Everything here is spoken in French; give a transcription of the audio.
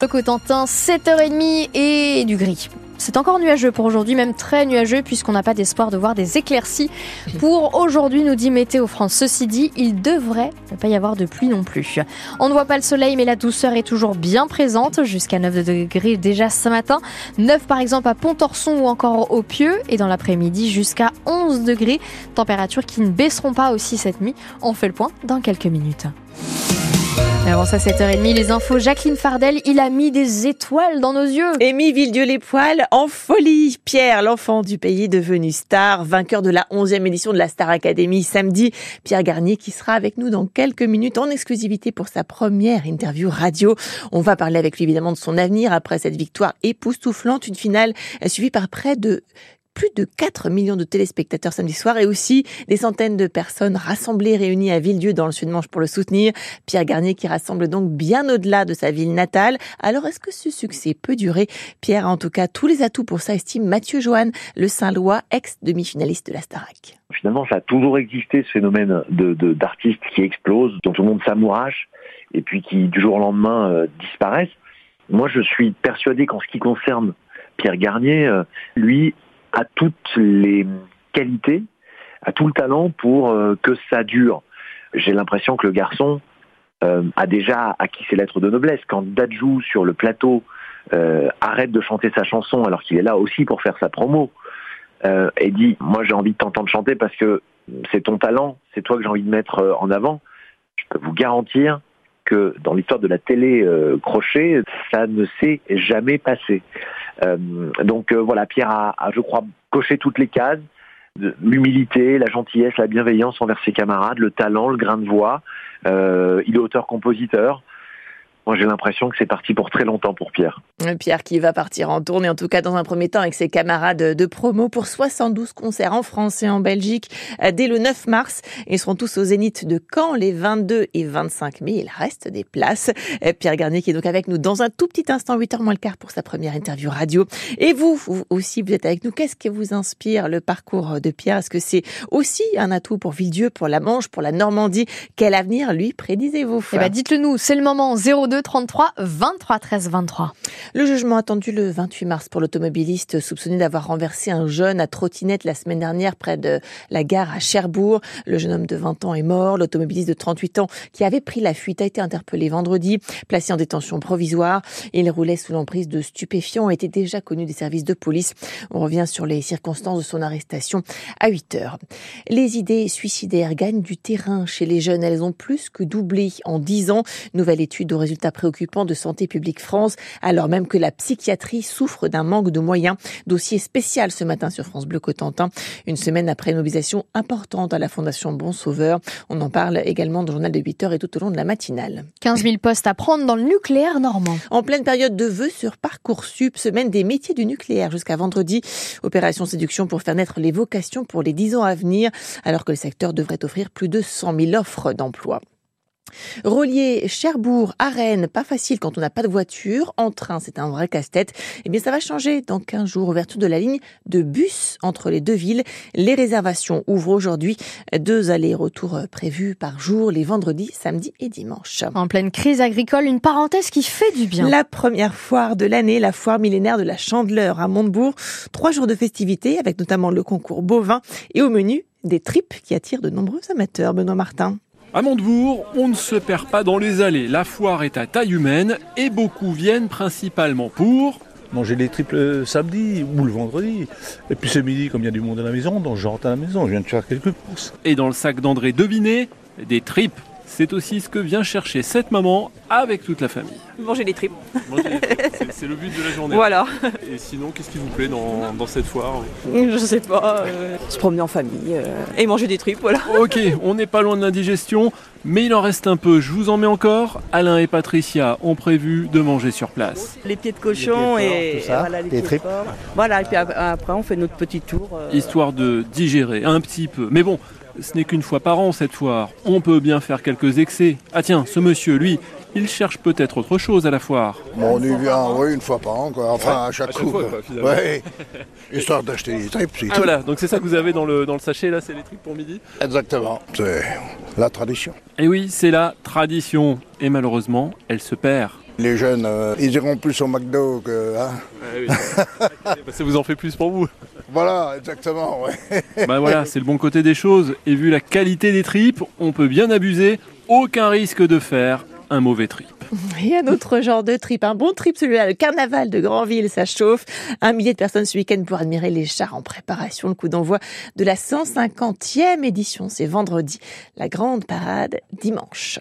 Le Cotentin, 7h30 et du gris. C'est encore nuageux pour aujourd'hui, même très nuageux, puisqu'on n'a pas d'espoir de voir des éclaircies pour aujourd'hui, nous dit Météo France. Ceci dit, il devrait ne pas y avoir de pluie non plus. On ne voit pas le soleil, mais la douceur est toujours bien présente, jusqu'à 9 degrés déjà ce matin. 9 par exemple à Pontorson ou encore au Pieux, et dans l'après-midi jusqu'à 11 degrés. Températures qui ne baisseront pas aussi cette nuit. On fait le point dans quelques minutes. Avant ça, 7h30, les infos. Jacqueline Fardel, il a mis des étoiles dans nos yeux. Amy Villedieu-les-Poils en folie. Pierre, l'enfant du pays devenu star, vainqueur de la 11e édition de la Star Academy samedi. Pierre Garnier qui sera avec nous dans quelques minutes en exclusivité pour sa première interview radio. On va parler avec lui évidemment de son avenir après cette victoire époustouflante, une finale suivie par près de plus de 4 millions de téléspectateurs samedi soir et aussi des centaines de personnes rassemblées, réunies à Villedieu dans le Sud-Manche pour le soutenir. Pierre Garnier qui rassemble donc bien au-delà de sa ville natale. Alors est-ce que ce succès peut durer? Pierre a en tout cas tous les atouts pour ça, estime Mathieu Joanne, le Saint-Lois, ex-demi-finaliste de la Starac. Finalement, ça a toujours existé ce phénomène de d'artistes qui explosent, dont tout le monde s'amourache et puis qui du jour au lendemain euh, disparaissent. Moi, je suis persuadé qu'en ce qui concerne Pierre Garnier, euh, lui a toutes les qualités, a tout le talent pour euh, que ça dure. J'ai l'impression que le garçon euh, a déjà acquis ses lettres de noblesse. Quand Dadju sur le plateau euh, arrête de chanter sa chanson alors qu'il est là aussi pour faire sa promo et dit moi j'ai envie de t'entendre chanter parce que c'est ton talent, c'est toi que j'ai envie de mettre en avant. Je peux vous garantir que dans l'histoire de la télé crochet, ça ne s'est jamais passé. Euh, donc euh, voilà, Pierre a, je crois, coché toutes les cases l'humilité, la gentillesse, la bienveillance envers ses camarades, le talent, le grain de voix. Euh, il est auteur-compositeur. Moi, j'ai l'impression que c'est parti pour très longtemps pour Pierre. Euh, Pierre qui va partir en tournée, en tout cas dans un premier temps avec ses camarades de promo pour 72 concerts en France et en Belgique euh, dès le 9 mars. Ils seront tous au Zénith de Caen les 22 et 25 mai. Il reste des places. Euh, Pierre Garnier qui est donc avec nous dans un tout petit instant, 8h moins le quart pour sa première interview radio. Et vous, vous aussi, vous êtes avec nous. Qu'est-ce qui vous inspire le parcours de Pierre? Est-ce que c'est aussi un atout pour Villedieu, pour la Manche, pour la Normandie? Quel avenir lui prédisez-vous? Eh ben, dites-le nous. C'est le moment 02 33 23 13 23. Le jugement attendu le 28 mars pour l'automobiliste soupçonné d'avoir renversé un jeune à trottinette la semaine dernière près de la gare à Cherbourg. Le jeune homme de 20 ans est mort. L'automobiliste de 38 ans qui avait pris la fuite a été interpellé vendredi, placé en détention provisoire. Il roulait sous l'emprise de stupéfiants et était déjà connu des services de police. On revient sur les circonstances de son arrestation à 8 heures. Les idées suicidaires gagnent du terrain chez les jeunes. Elles ont plus que doublé en 10 ans. Nouvelle étude aux résultats préoccupants de Santé publique France, alors même que la psychiatrie souffre d'un manque de moyens. Dossier spécial ce matin sur France Bleu Cotentin, une semaine après une mobilisation importante à la Fondation Bon Sauveur. On en parle également dans le journal de 8 heures et tout au long de la matinale. 15 000 postes à prendre dans le nucléaire normand. En pleine période de vœux sur Parcoursup, semaine des métiers du nucléaire jusqu'à vendredi. Opération séduction pour faire naître les vocations pour les 10 ans à venir, alors que le secteur devrait offrir plus de 100 000 offres d'emploi. Relier Cherbourg à Rennes, pas facile quand on n'a pas de voiture. En train, c'est un vrai casse-tête. Eh bien, ça va changer dans 15 jours. Ouverture de la ligne de bus entre les deux villes. Les réservations ouvrent aujourd'hui. Deux allers-retours prévus par jour, les vendredis, samedis et dimanches. En pleine crise agricole, une parenthèse qui fait du bien. La première foire de l'année, la foire millénaire de la Chandeleur à Montebourg. Trois jours de festivités avec notamment le concours bovin et au menu des tripes qui attirent de nombreux amateurs. Benoît Martin. À Montebourg, on ne se perd pas dans les allées. La foire est à taille humaine et beaucoup viennent principalement pour manger des triples samedi ou le vendredi. Et puis ce midi, comme il y a du monde à la maison, donc je rentre à la maison, je viens de faire quelques courses. Et dans le sac d'André Deviné, des tripes. C'est aussi ce que vient chercher cette maman avec toute la famille. Manger des tripes. C'est le but de la journée. Voilà. Et sinon, qu'est-ce qui vous plaît dans, cette foire Je sais pas. Euh, se promener en famille euh, et manger des tripes, voilà. Ok, on n'est pas loin de l'indigestion, mais il en reste un peu. Je vous en mets encore. Alain et Patricia ont prévu de manger sur place. Les pieds de cochon et, voilà, les, tripes. Voilà, et puis après, on fait notre petit tour. Euh. Histoire de digérer un petit peu. Mais bon, ce n'est qu'une fois par an cette foire. On peut bien faire quelques excès. Ah tiens, ce monsieur, lui, il cherche peut-être autre chose à la foire. Bon, on y vient, oui, une fois par an, quoi. Enfin, à chaque, coup. Histoire d'acheter des tripes, ah, voilà, donc c'est ça que vous avez dans le, dans le sachet, là, c'est les tripes pour midi? Exactement. C'est la tradition. Et oui, c'est la tradition. Et malheureusement, elle se perd. Les jeunes, euh, ils iront plus au McDo que... Hein bah, ça vous en fait plus pour vous. Voilà, exactement. Ouais. Bah voilà, c'est le bon côté des choses. Et vu la qualité des tripes, on peut bien abuser. Aucun risque de faire un mauvais trip. Et un autre genre de trip, un bon trip, celui-là, le carnaval de Grandville, ça chauffe. Un millier de personnes ce week-end pour admirer les chars en préparation. Le coup d'envoi de la 150e édition, c'est vendredi. La grande parade dimanche.